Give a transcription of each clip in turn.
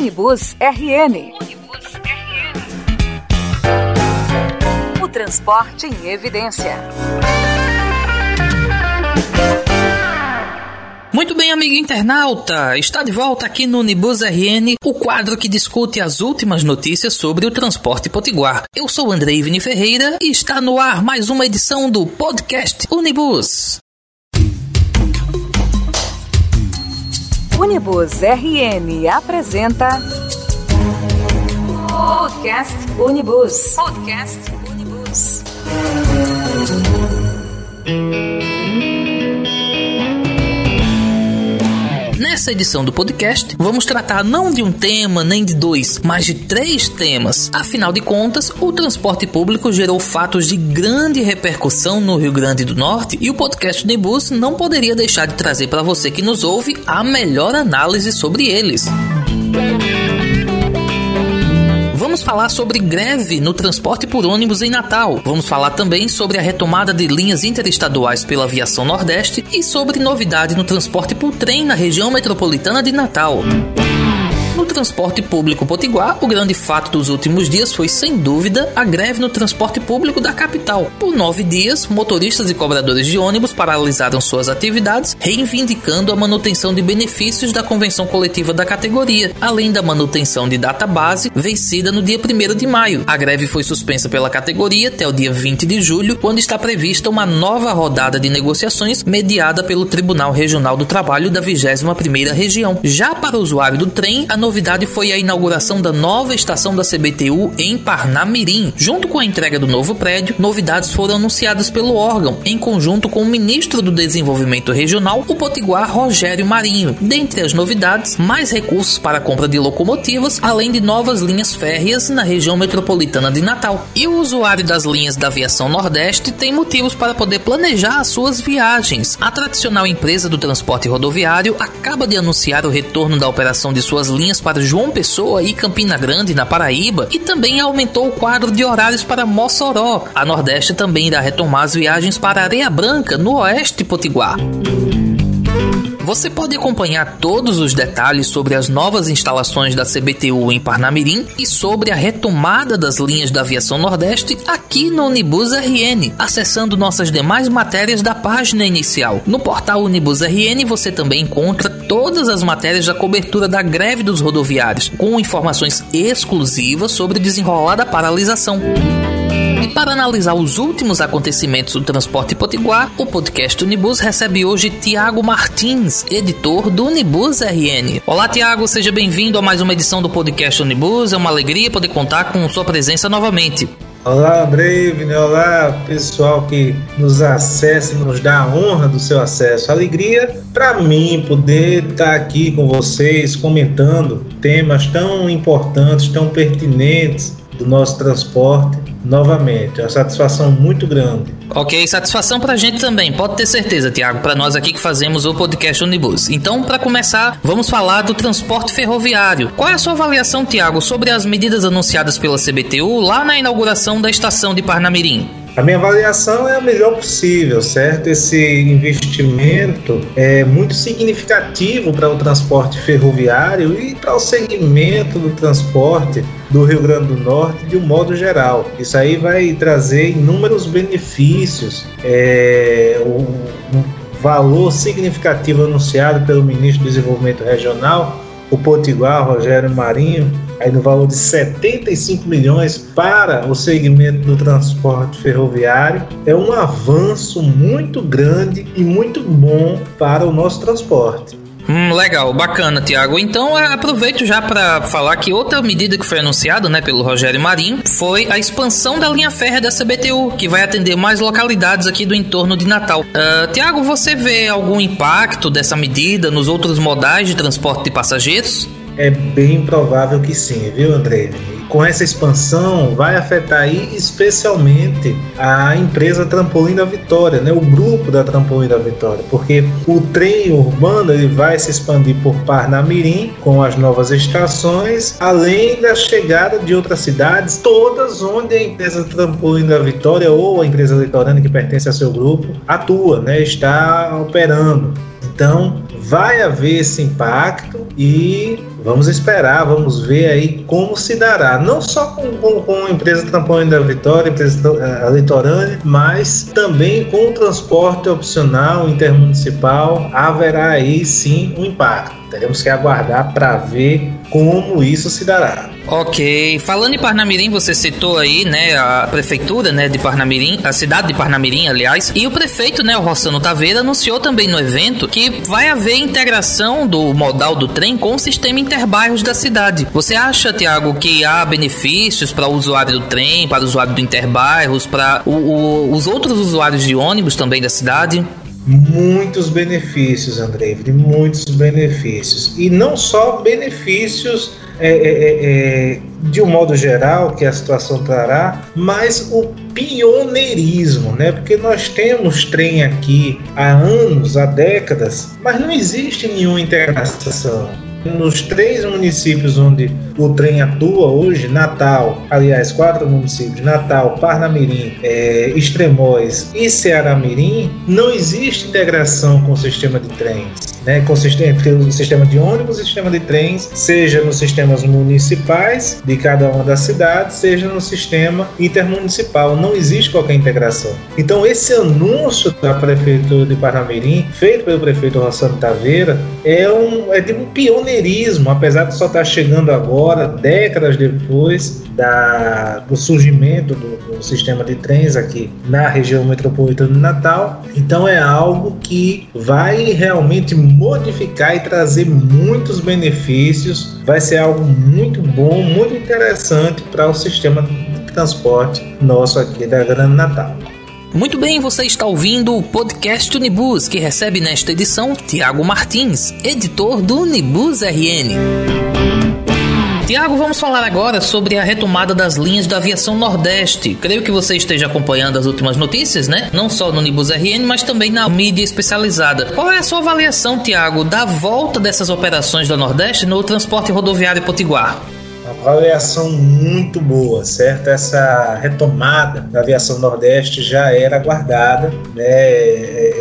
Unibus RN. Unibus RN. O transporte em evidência. Muito bem, amigo internauta, está de volta aqui no Unibus RN, o quadro que discute as últimas notícias sobre o transporte potiguar. Eu sou Andrei Vini Ferreira e está no ar mais uma edição do podcast Unibus. Unibus RN apresenta Podcast Unibus. Podcast Unibus. Nessa edição do podcast, vamos tratar não de um tema nem de dois, mas de três temas. Afinal de contas, o transporte público gerou fatos de grande repercussão no Rio Grande do Norte e o podcast Unibus não poderia deixar de trazer para você que nos ouve a melhor análise sobre eles. Vamos falar sobre greve no transporte por ônibus em Natal. Vamos falar também sobre a retomada de linhas interestaduais pela aviação Nordeste e sobre novidade no transporte por trem na região metropolitana de Natal. No transporte público potiguar, o grande fato dos últimos dias foi, sem dúvida, a greve no transporte público da capital. Por nove dias, motoristas e cobradores de ônibus paralisaram suas atividades, reivindicando a manutenção de benefícios da convenção coletiva da categoria, além da manutenção de data base vencida no dia 1 de maio. A greve foi suspensa pela categoria até o dia 20 de julho, quando está prevista uma nova rodada de negociações mediada pelo Tribunal Regional do Trabalho da 21ª Região. Já para o usuário do trem, a novidade foi a inauguração da nova estação da CBTU em Parnamirim. Junto com a entrega do novo prédio, novidades foram anunciadas pelo órgão, em conjunto com o ministro do Desenvolvimento Regional, o potiguar Rogério Marinho. Dentre as novidades, mais recursos para a compra de locomotivas, além de novas linhas férreas na região metropolitana de Natal. E o usuário das linhas da aviação Nordeste tem motivos para poder planejar as suas viagens. A tradicional empresa do transporte rodoviário acaba de anunciar o retorno da operação de suas linhas para João Pessoa e Campina Grande, na Paraíba, e também aumentou o quadro de horários para Mossoró. A Nordeste também irá retomar as viagens para Areia Branca, no oeste potiguar. Você pode acompanhar todos os detalhes sobre as novas instalações da CBTU em Parnamirim e sobre a retomada das linhas da aviação Nordeste aqui no Unibus RN, acessando nossas demais matérias da página inicial. No portal Unibus RN você também encontra todas as matérias da cobertura da greve dos rodoviários, com informações exclusivas sobre o desenrolar da paralisação. E para analisar os últimos acontecimentos do transporte potiguar, o podcast Unibus recebe hoje Tiago Martins, editor do Unibus RN. Olá, Tiago, seja bem-vindo a mais uma edição do podcast Unibus. É uma alegria poder contar com sua presença novamente. Olá, Brave, olá pessoal que nos acessa e nos dá a honra do seu acesso. Alegria para mim poder estar aqui com vocês comentando temas tão importantes, tão pertinentes do nosso transporte novamente. É uma satisfação muito grande. Ok, satisfação pra gente também, pode ter certeza, Tiago, para nós aqui que fazemos o podcast Unibus. Então, para começar, vamos falar do transporte ferroviário. Qual é a sua avaliação, Tiago, sobre as medidas anunciadas pela CBTU lá na inauguração da estação de Parnamirim? A minha avaliação é a melhor possível, certo? Esse investimento é muito significativo para o transporte ferroviário e para o segmento do transporte do Rio Grande do Norte de um modo geral. Isso aí vai trazer inúmeros benefícios. É, o, um valor significativo anunciado pelo ministro do Desenvolvimento Regional, o Potiguar Rogério Marinho, aí no valor de 75 milhões para o segmento do transporte ferroviário, é um avanço muito grande e muito bom para o nosso transporte. Hum, legal, bacana, Tiago. Então aproveito já para falar que outra medida que foi anunciada, né, pelo Rogério Marinho, foi a expansão da linha férrea da CBTU, que vai atender mais localidades aqui do entorno de Natal. Uh, Tiago, você vê algum impacto dessa medida nos outros modais de transporte de passageiros? É bem provável que sim, viu, André? Com essa expansão, vai afetar aí especialmente a empresa Trampolim da Vitória, né? o grupo da Trampolim da Vitória, porque o trem urbano ele vai se expandir por Parnamirim com as novas estações, além da chegada de outras cidades, todas onde a empresa Trampolim da Vitória ou a empresa litorânea que pertence a seu grupo atua, né? está operando. Então, vai haver esse impacto e Vamos esperar, vamos ver aí como se dará. Não só com, com, com a empresa Trampolim da Vitória, empresa a litorânea, mas também com o transporte opcional intermunicipal. Haverá aí sim um impacto. Teremos que aguardar para ver como isso se dará. Ok, falando em Parnamirim, você citou aí, né, a prefeitura, né, de Parnamirim, a cidade de Parnamirim, aliás, e o prefeito, né, o Rossano Taveira, anunciou também no evento que vai haver integração do modal do trem com o sistema interbairros da cidade. Você acha, Tiago, que há benefícios para o usuário do trem, para o usuário do interbairros, para os outros usuários de ônibus também da cidade? Muitos benefícios, André, muitos benefícios. E não só benefícios é, é, é, é, de um modo geral que a situação trará, mas o pioneirismo, né? Porque nós temos trem aqui há anos, há décadas, mas não existe nenhuma integração nos três municípios onde o trem atua hoje, Natal, aliás, quatro municípios, Natal, Parnamirim, é, Extremóis e Ceará-Mirim, não existe integração com o sistema de trens. Né, entre o sistema de ônibus e o sistema de trens, seja nos sistemas municipais de cada uma das cidades, seja no sistema intermunicipal. Não existe qualquer integração. Então, esse anúncio da Prefeitura de Parnamirim, feito pelo prefeito Rossano Taveira, é, um, é de um pioneirismo, apesar de só estar chegando agora, décadas depois da, do surgimento do, do sistema de trens aqui na região metropolitana de Natal. Então, é algo que vai realmente modificar e trazer muitos benefícios. Vai ser algo muito bom, muito interessante para o sistema de transporte nosso aqui da Grande Natal. Muito bem, você está ouvindo o podcast Unibus, que recebe nesta edição Tiago Martins, editor do Unibus RN. Tiago, vamos falar agora sobre a retomada das linhas da aviação Nordeste. Creio que você esteja acompanhando as últimas notícias, né? Não só no Nibus RN, mas também na mídia especializada. Qual é a sua avaliação, Tiago, da volta dessas operações da Nordeste no transporte rodoviário potiguar? Uma avaliação muito boa, certo? Essa retomada da aviação Nordeste já era aguardada, né?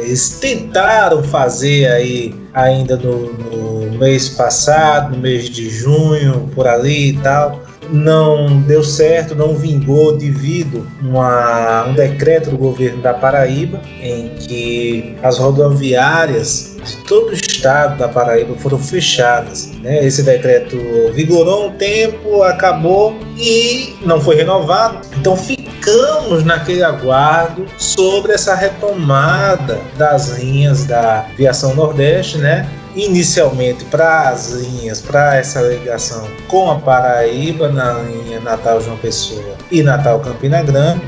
Eles tentaram fazer aí ainda no, no mês passado, no mês de junho, por ali e tal. Não deu certo, não vingou devido a um decreto do governo da Paraíba em que as rodoviárias todo o estado da Paraíba foram fechadas. Né? Esse decreto vigorou um tempo, acabou e não foi renovado. Então ficamos naquele aguardo sobre essa retomada das linhas da Viação Nordeste, né? inicialmente para as linhas, para essa ligação com a Paraíba na linha Natal João Pessoa e Natal Campina Grande,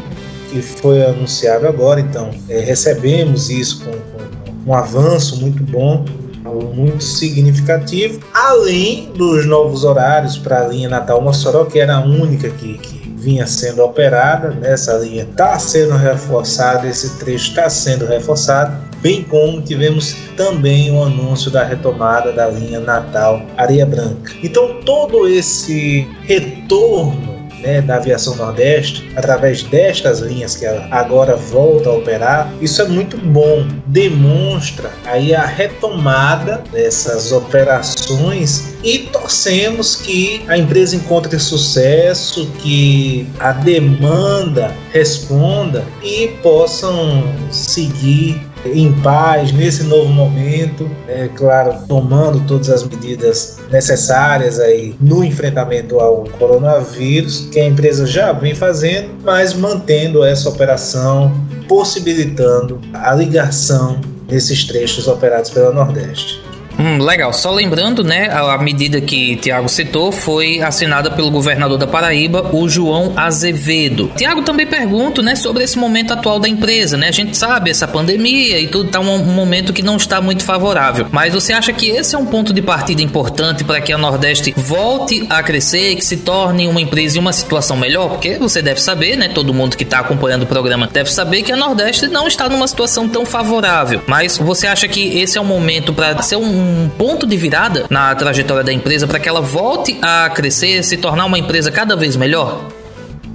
que foi anunciado agora. Então, é, recebemos isso com, com um avanço muito bom muito significativo, além dos novos horários para a linha Natal Mossoró, que era a única que, que vinha sendo operada, né? essa linha está sendo reforçada, esse trecho está sendo reforçado, bem como tivemos também o anúncio da retomada da linha Natal Areia Branca. Então todo esse retorno né, da aviação Nordeste, através destas linhas que ela agora volta a operar, isso é muito bom, demonstra aí a retomada dessas operações e torcemos que a empresa encontre sucesso, que a demanda responda e possam seguir em paz nesse novo momento, é claro, tomando todas as medidas necessárias aí no enfrentamento ao coronavírus, que a empresa já vem fazendo, mas mantendo essa operação, possibilitando a ligação desses trechos operados pela Nordeste. Hum, legal. Só lembrando, né, a, medida que Tiago citou foi assinada pelo governador da Paraíba, o João Azevedo. Tiago também pergunta, né, sobre esse momento atual da empresa, né? A gente sabe essa pandemia e tudo tá um, um momento que não está muito favorável. Mas você acha que esse é um ponto de partida importante para que a Nordeste volte a crescer que se torne uma empresa em uma situação melhor? Porque você deve saber, né, todo mundo que está acompanhando o programa deve saber que a Nordeste não está numa situação tão favorável. Mas você acha que esse é o momento para ser um um ponto de virada na trajetória da empresa para que ela volte a crescer, se tornar uma empresa cada vez melhor?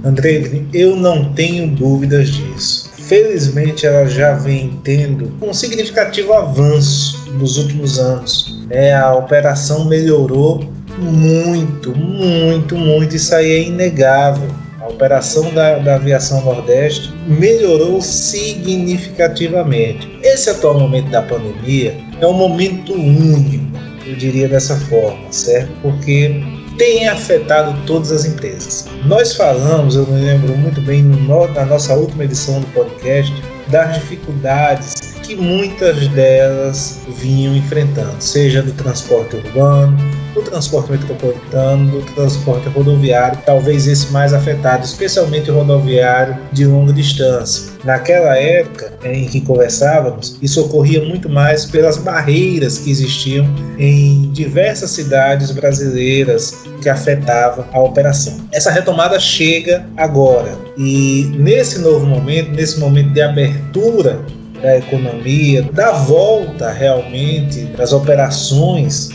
André, eu não tenho dúvidas disso. Felizmente, ela já vem tendo um significativo avanço nos últimos anos. É, a operação melhorou muito, muito, muito. Isso aí é inegável. A operação da, da aviação Nordeste melhorou significativamente. Esse atual momento da pandemia é um momento único, eu diria dessa forma, certo? Porque tem afetado todas as empresas. Nós falamos, eu me lembro muito bem, na nossa última edição do podcast, das dificuldades que muitas delas vinham enfrentando, seja do transporte urbano, do transporte metropolitano, do transporte rodoviário, talvez esse mais afetado, especialmente o rodoviário de longa distância. Naquela época em que conversávamos, isso ocorria muito mais pelas barreiras que existiam em diversas cidades brasileiras que afetavam a operação. Essa retomada chega agora e nesse novo momento, nesse momento de abertura da economia, da volta realmente das operações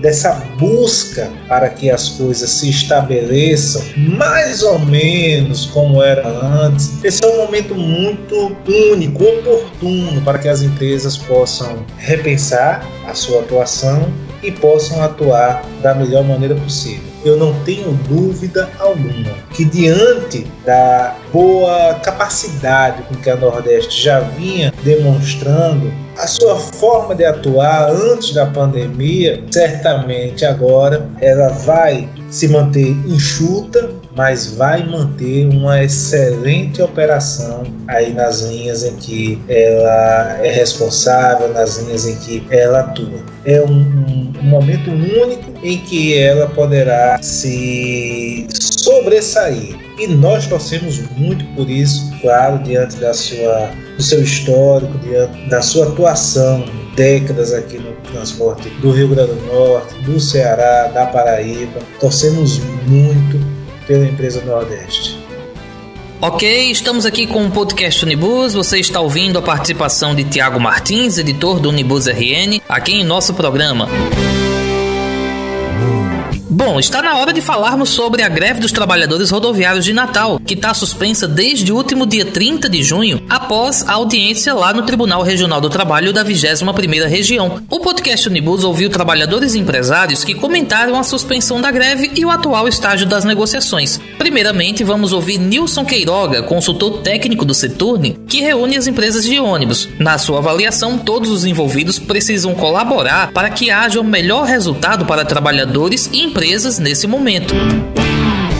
dessa busca para que as coisas se estabeleçam mais ou menos como era antes. Esse é um momento muito único, oportuno para que as empresas possam repensar a sua atuação e possam atuar da melhor maneira possível. Eu não tenho dúvida alguma que, diante da boa capacidade com que a Nordeste já vinha demonstrando, a sua forma de atuar antes da pandemia, certamente agora ela vai se manter enxuta, mas vai manter uma excelente operação aí nas linhas em que ela é responsável, nas linhas em que ela atua. É um, um, um momento único em que ela poderá se sobressair. E nós torcemos muito por isso, claro, diante da sua, do seu histórico, diante da sua atuação décadas aqui no transporte do Rio Grande do Norte, do Ceará, da Paraíba. Torcemos muito pela empresa Nordeste. Ok, estamos aqui com o podcast Unibus. Você está ouvindo a participação de Tiago Martins, editor do Unibus RN, aqui em nosso programa. Bom, está na hora de falarmos sobre a greve dos trabalhadores rodoviários de Natal, que está suspensa desde o último dia 30 de junho, após a audiência lá no Tribunal Regional do Trabalho da 21ª Região. O podcast Unibus ouviu trabalhadores e empresários que comentaram a suspensão da greve e o atual estágio das negociações. Primeiramente, vamos ouvir Nilson Queiroga, consultor técnico do Seturne, que reúne as empresas de ônibus. Na sua avaliação, todos os envolvidos precisam colaborar para que haja o melhor resultado para trabalhadores e empresas nesse momento.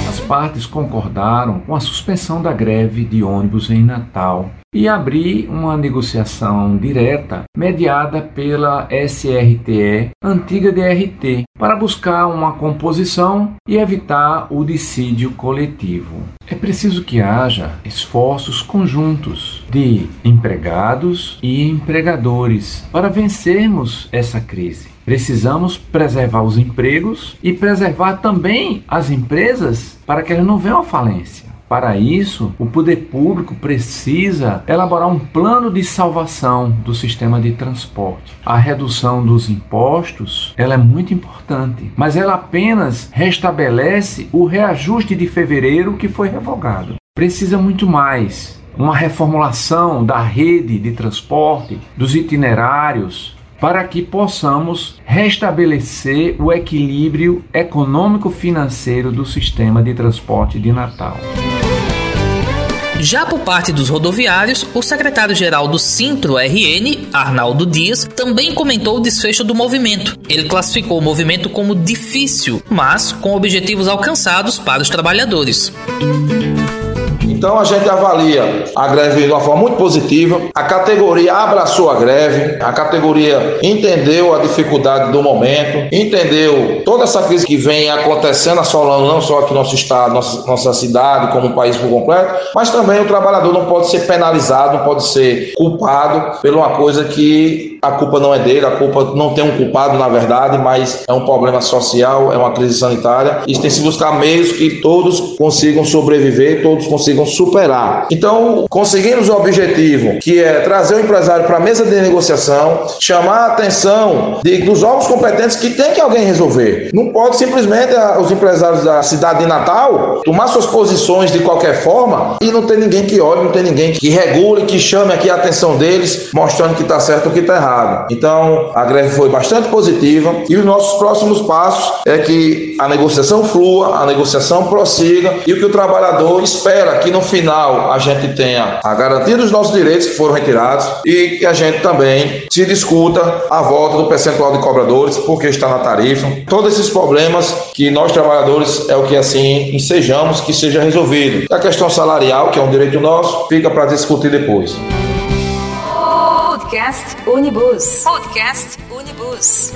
As partes concordaram com a suspensão da greve de ônibus em Natal e abrir uma negociação direta mediada pela SRTE, antiga DRT, para buscar uma composição e evitar o dissídio coletivo. É preciso que haja esforços conjuntos de empregados e empregadores para vencermos essa crise. Precisamos preservar os empregos e preservar também as empresas para que elas não venham à falência. Para isso, o poder público precisa elaborar um plano de salvação do sistema de transporte. A redução dos impostos, ela é muito importante, mas ela apenas restabelece o reajuste de fevereiro que foi revogado. Precisa muito mais uma reformulação da rede de transporte, dos itinerários, para que possamos restabelecer o equilíbrio econômico-financeiro do sistema de transporte de Natal. Já por parte dos rodoviários, o secretário-geral do Sintro RN, Arnaldo Dias, também comentou o desfecho do movimento. Ele classificou o movimento como difícil, mas com objetivos alcançados para os trabalhadores. Então a gente avalia a greve de uma forma muito positiva. A categoria abraçou a greve, a categoria entendeu a dificuldade do momento, entendeu toda essa crise que vem acontecendo, assolando não só aqui no nosso estado, nossa, nossa cidade, como o país por completo, mas também o trabalhador não pode ser penalizado, não pode ser culpado por uma coisa que a culpa não é dele, a culpa não tem um culpado na verdade, mas é um problema social, é uma crise sanitária. E tem que se buscar meios que todos consigam sobreviver, todos consigam superar. Então, conseguimos o objetivo, que é trazer o empresário para a mesa de negociação, chamar a atenção de, dos órgãos competentes que tem que alguém resolver. Não pode simplesmente os empresários da cidade de Natal tomar suas posições de qualquer forma e não ter ninguém que olhe, não ter ninguém que regule, que chame aqui a atenção deles, mostrando que está certo ou que está errado. Encerrado. Então, a greve foi bastante positiva e os nossos próximos passos é que a negociação flua, a negociação prossiga e o que o trabalhador espera que no final a gente tenha a garantia dos nossos direitos que foram retirados e que a gente também se discuta a volta do percentual de cobradores, porque está na tarifa. Todos esses problemas que nós trabalhadores é o que assim ensejamos que seja resolvido. A questão salarial, que é um direito nosso, fica para discutir depois. Podcast Unibus. Podcast Unibus.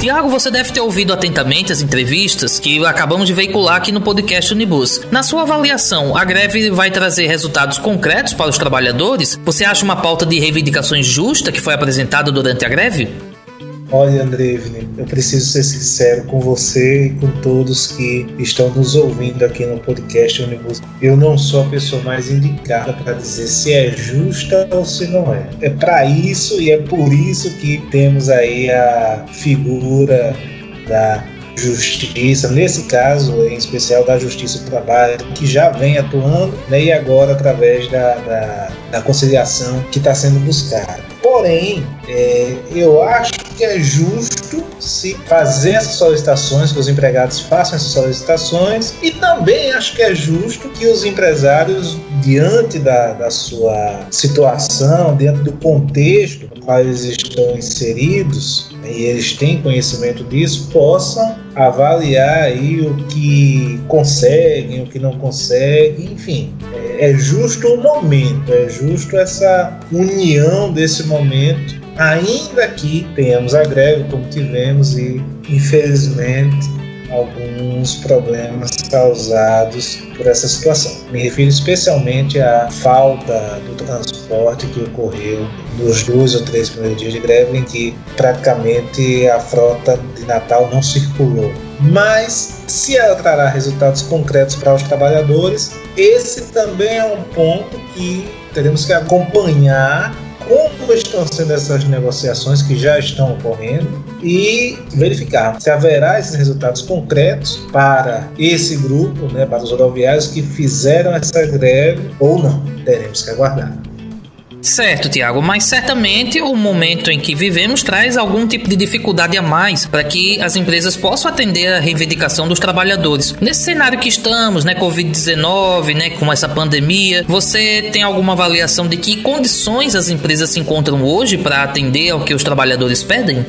Tiago, você deve ter ouvido atentamente as entrevistas que acabamos de veicular aqui no podcast Unibus. Na sua avaliação, a greve vai trazer resultados concretos para os trabalhadores? Você acha uma pauta de reivindicações justa que foi apresentada durante a greve? Olha, Andrevne, eu preciso ser sincero com você e com todos que estão nos ouvindo aqui no podcast Unibus. Eu não sou a pessoa mais indicada para dizer se é justa ou se não é. É para isso e é por isso que temos aí a figura da justiça, nesse caso em especial da Justiça do Trabalho, que já vem atuando né, e agora através da, da, da conciliação que está sendo buscada. Porém, é, eu acho que é justo se fazer essas solicitações, que os empregados façam essas solicitações, e também acho que é justo que os empresários, diante da, da sua situação, diante do contexto no qual eles estão inseridos, e eles têm conhecimento disso, possam avaliar aí o que conseguem, o que não conseguem, enfim. É, é justo o momento, é justo essa união desse momento, ainda que tenhamos a greve como tivemos e infelizmente alguns problemas causados por essa situação. Me refiro especialmente à falta do transporte que ocorreu nos dois ou três primeiros dias de greve, em que praticamente a frota de Natal não circulou. Mas, se ela trará resultados concretos para os trabalhadores, esse também é um ponto que teremos que acompanhar como estão sendo essas negociações que já estão ocorrendo e verificar se haverá esses resultados concretos para esse grupo, né, para os rodoviários que fizeram essa greve ou não. Teremos que aguardar. Certo, Tiago, mas certamente o momento em que vivemos traz algum tipo de dificuldade a mais para que as empresas possam atender a reivindicação dos trabalhadores. Nesse cenário que estamos, né, Covid-19, né, com essa pandemia, você tem alguma avaliação de que condições as empresas se encontram hoje para atender ao que os trabalhadores pedem?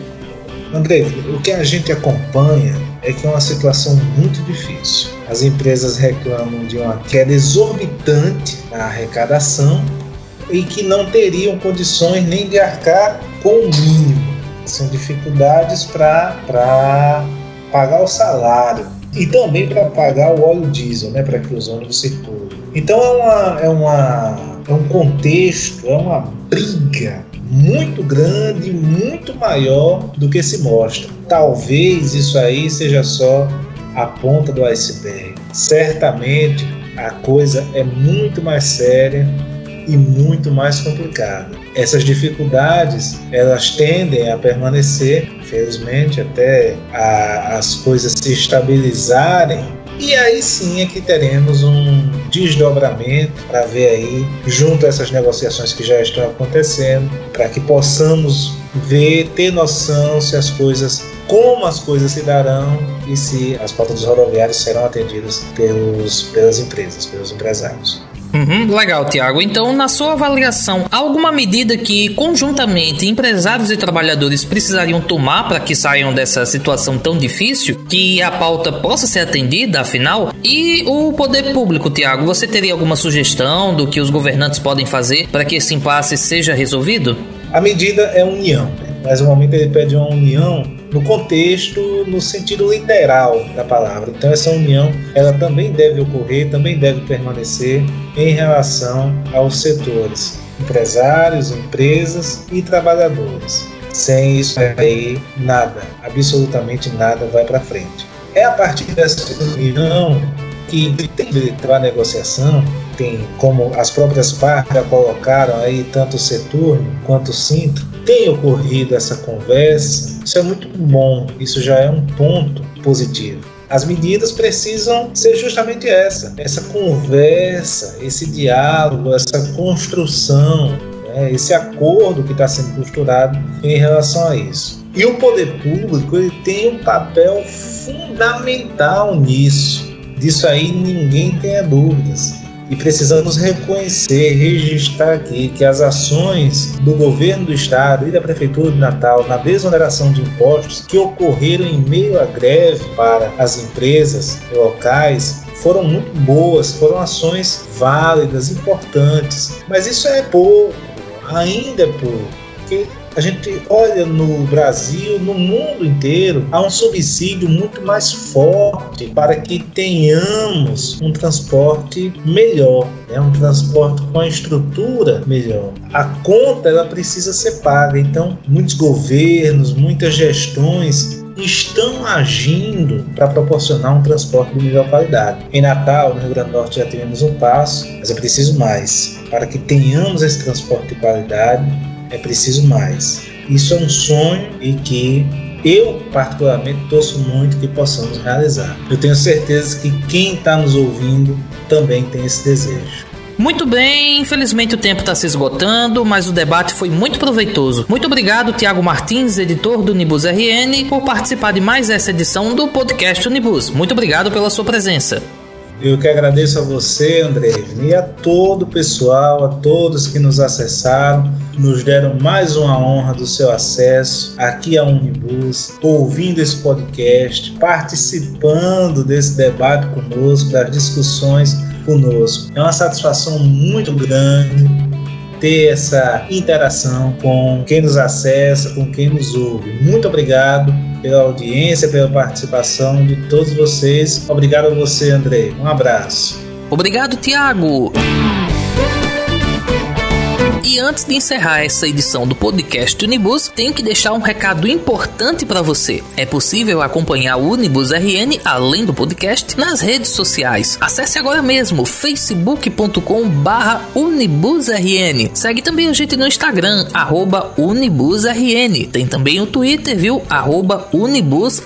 André, o que a gente acompanha é que é uma situação muito difícil. As empresas reclamam de uma queda exorbitante na arrecadação e que não teriam condições nem de arcar com o mínimo. São dificuldades para pagar o salário e também para pagar o óleo diesel, né, para que os ônibus circulem. Então é, uma, é, uma, é um contexto, é uma briga muito grande, muito maior do que se mostra. Talvez isso aí seja só a ponta do iceberg. Certamente a coisa é muito mais séria e muito mais complicada. Essas dificuldades elas tendem a permanecer, felizmente, até a, as coisas se estabilizarem. E aí sim é que teremos um desdobramento para ver aí, junto a essas negociações que já estão acontecendo, para que possamos ver, ter noção se as coisas, como as coisas se darão e se as pautas dos rodoviários serão atendidas pelos, pelas empresas, pelos empresários. Uhum, legal, Tiago. Então, na sua avaliação, alguma medida que conjuntamente empresários e trabalhadores precisariam tomar para que saiam dessa situação tão difícil, que a pauta possa ser atendida, afinal? E o poder público, Tiago, você teria alguma sugestão do que os governantes podem fazer para que esse impasse seja resolvido? A medida é união, mas o momento ele pede uma união no contexto, no sentido literal da palavra. Então essa união, ela também deve ocorrer, também deve permanecer em relação aos setores empresários, empresas e trabalhadores. Sem isso aí, nada, absolutamente nada vai para frente. É a partir dessa união que tem a negociação, tem como as próprias partes já colocaram aí, tanto o setor quanto o Sinto, tem ocorrido essa conversa, isso é muito bom, isso já é um ponto positivo. As medidas precisam ser justamente essa, essa conversa, esse diálogo, essa construção né, esse acordo que está sendo costurado em relação a isso. E o poder público ele tem um papel fundamental nisso. Disso aí ninguém tenha dúvidas. E precisamos reconhecer, registrar aqui que as ações do governo do estado e da prefeitura de Natal na desoneração de impostos que ocorreram em meio à greve para as empresas locais foram muito boas, foram ações válidas, importantes, mas isso é pouco, ainda é pouco, a gente olha no Brasil, no mundo inteiro, há um subsídio muito mais forte para que tenhamos um transporte melhor, né? um transporte com a estrutura melhor. A conta ela precisa ser paga, então muitos governos, muitas gestões estão agindo para proporcionar um transporte de melhor qualidade. Em Natal, no Rio Grande do Norte, já tivemos um passo, mas é preciso mais. Para que tenhamos esse transporte de qualidade, é preciso mais. Isso é um sonho e que eu, particularmente, torço muito que possamos realizar. Eu tenho certeza que quem está nos ouvindo também tem esse desejo. Muito bem, infelizmente o tempo está se esgotando, mas o debate foi muito proveitoso. Muito obrigado, Tiago Martins, editor do Unibus RN, por participar de mais essa edição do podcast Unibus. Muito obrigado pela sua presença. Eu que agradeço a você, André, e a todo o pessoal, a todos que nos acessaram, nos deram mais uma honra do seu acesso aqui a Unibus, ouvindo esse podcast, participando desse debate conosco, das discussões conosco. É uma satisfação muito grande ter essa interação com quem nos acessa, com quem nos ouve. Muito obrigado pela audiência, pela participação de todos vocês. Obrigado a você, André. Um abraço. Obrigado, Tiago. E antes de encerrar essa edição do podcast Unibus, tenho que deixar um recado importante para você. É possível acompanhar o Unibus RN além do podcast nas redes sociais. Acesse agora mesmo facebook.com/unibusrn. Segue também a gente no Instagram @unibusrn. Tem também o Twitter, viu? @unibus_rn.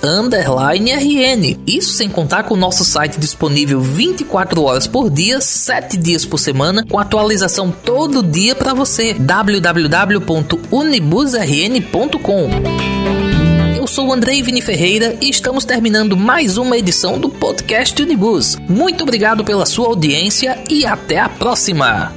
Isso sem contar com o nosso site disponível 24 horas por dia, 7 dias por semana, com atualização todo dia para você você www.unibusrn.com. Eu sou o Andrei Vini Ferreira e estamos terminando mais uma edição do podcast Unibus. Muito obrigado pela sua audiência e até a próxima.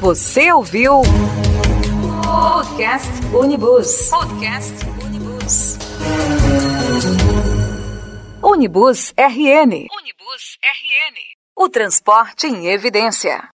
Você ouviu Podcast Unibus. Podcast Unibus RN. Unibus RN. O transporte em evidência.